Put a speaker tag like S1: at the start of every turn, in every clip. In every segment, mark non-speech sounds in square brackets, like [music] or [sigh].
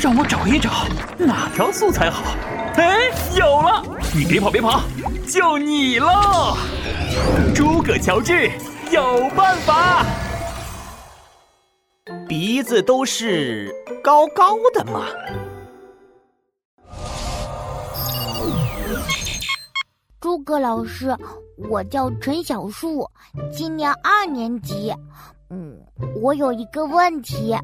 S1: 让我找一找哪条素材好。哎，有了！你别跑别跑，就你了，诸葛乔治有办法。
S2: 鼻子都是高高的嘛。
S3: 诸葛老师，我叫陈小树，今年二年级。嗯，我有一个问题，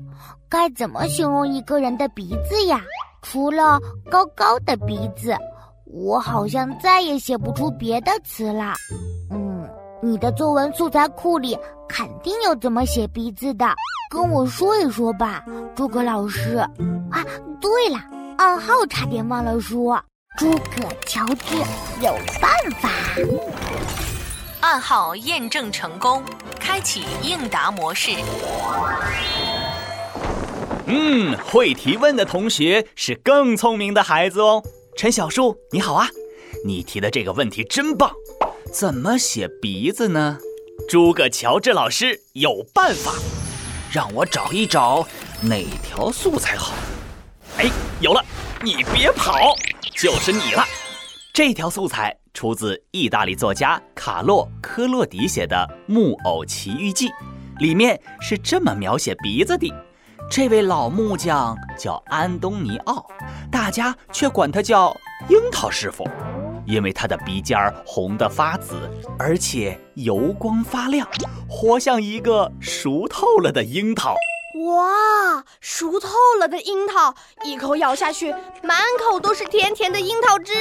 S3: 该怎么形容一个人的鼻子呀？除了高高的鼻子，我好像再也写不出别的词了。嗯，你的作文素材库里肯定有怎么写鼻子的，跟我说一说吧，诸葛老师。啊，对了，暗号差点忘了说。诸葛乔治有办法，
S4: 暗号验证成功，开启应答模式。
S2: 嗯，会提问的同学是更聪明的孩子哦。陈小树，你好啊，你提的这个问题真棒。怎么写鼻子呢？诸葛乔治老师有办法，让我找一找哪条素材好。哎，有了，你别跑。就是你了，这条素材出自意大利作家卡洛科洛迪写的《木偶奇遇记》，里面是这么描写鼻子的：这位老木匠叫安东尼奥，大家却管他叫樱桃师傅，因为他的鼻尖儿红得发紫，而且油光发亮，活像一个熟透了的樱桃。
S5: 哇，熟透了的樱桃，一口咬下去，满口都是甜甜的樱桃汁。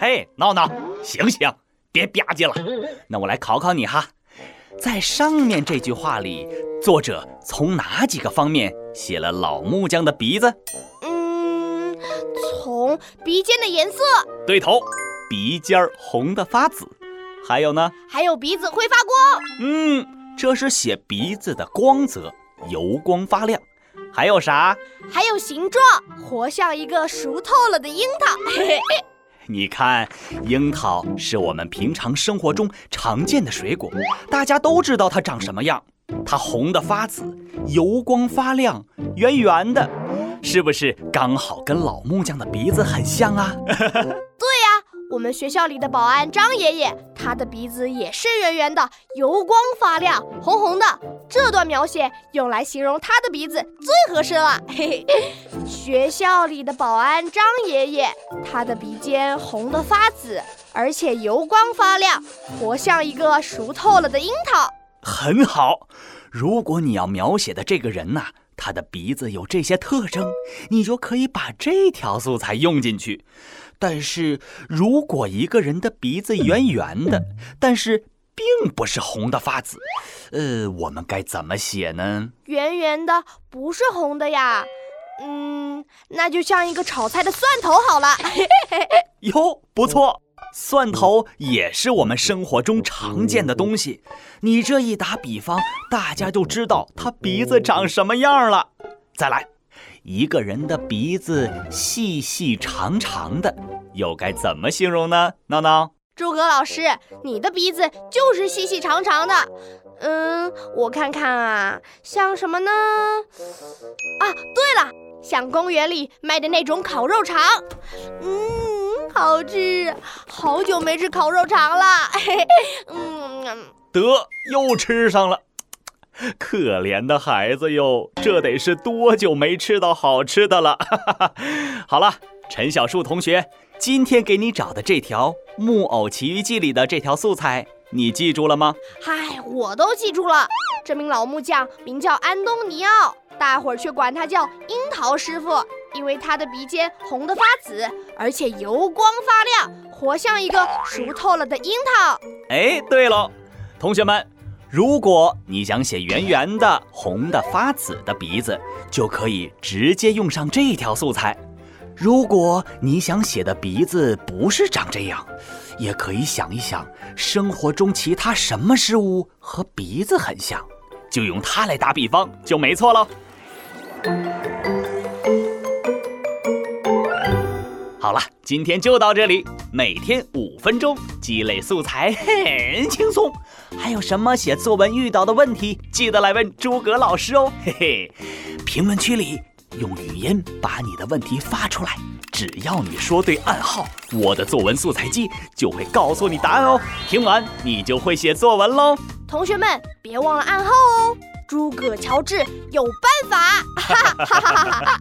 S2: 嘿，闹闹，醒醒，别吧唧了。那我来考考你哈，在上面这句话里，作者从哪几个方面写了老木匠的鼻子？
S5: 嗯，从鼻尖的颜色。
S2: 对头，鼻尖儿红的发紫。还有呢？
S5: 还有鼻子会发光。
S2: 嗯，这是写鼻子的光泽。油光发亮，还有啥？
S5: 还有形状，活像一个熟透了的樱桃。[laughs]
S2: 你看，樱桃是我们平常生活中常见的水果，大家都知道它长什么样。它红的发紫，油光发亮，圆圆的，是不是刚好跟老木匠的鼻子很像啊？[laughs]
S5: 我们学校里的保安张爷爷，他的鼻子也是圆圆的，油光发亮，红红的。这段描写用来形容他的鼻子最合适了。嘿嘿，学校里的保安张爷爷，他的鼻尖红得发紫，而且油光发亮，活像一个熟透了的樱桃。
S2: 很好，如果你要描写的这个人呐，他的鼻子有这些特征，你就可以把这条素材用进去。但是如果一个人的鼻子圆圆的，但是并不是红的发紫，呃，我们该怎么写呢？
S5: 圆圆的不是红的呀，嗯，那就像一个炒菜的蒜头好了。[laughs]
S2: 哟，不错，蒜头也是我们生活中常见的东西。你这一打比方，大家就知道他鼻子长什么样了。再来。一个人的鼻子细细长长的，又该怎么形容呢？闹闹，
S5: 诸葛老师，你的鼻子就是细细长长的。嗯，我看看啊，像什么呢？啊，对了，像公园里卖的那种烤肉肠。嗯，好吃，好久没吃烤肉肠了。
S2: 嘿嘿嗯，得又吃上了。可怜的孩子哟，这得是多久没吃到好吃的了？[laughs] 好了，陈小树同学，今天给你找的这条《木偶奇遇记》里的这条素材，你记住了吗？
S5: 嗨，我都记住了。这名老木匠名叫安东尼奥，大伙儿却管他叫樱桃师傅，因为他的鼻尖红得发紫，而且油光发亮，活像一个熟透了的樱桃。
S2: 哎，对喽，同学们。如果你想写圆圆的、红的发紫的鼻子，就可以直接用上这条素材。如果你想写的鼻子不是长这样，也可以想一想生活中其他什么事物和鼻子很像，就用它来打比方就没错了。好了，今天就到这里。每天五分钟，积累素材 [laughs] 很轻松。还有什么写作文遇到的问题，记得来问诸葛老师哦。[laughs] 嘿嘿，评论区里用语音把你的问题发出来。只要你说对暗号，我的作文素材机就会告诉你答案哦。听完你就会写作文喽。
S5: 同学们别忘了暗号哦。诸葛乔治有办法！哈哈哈哈哈哈。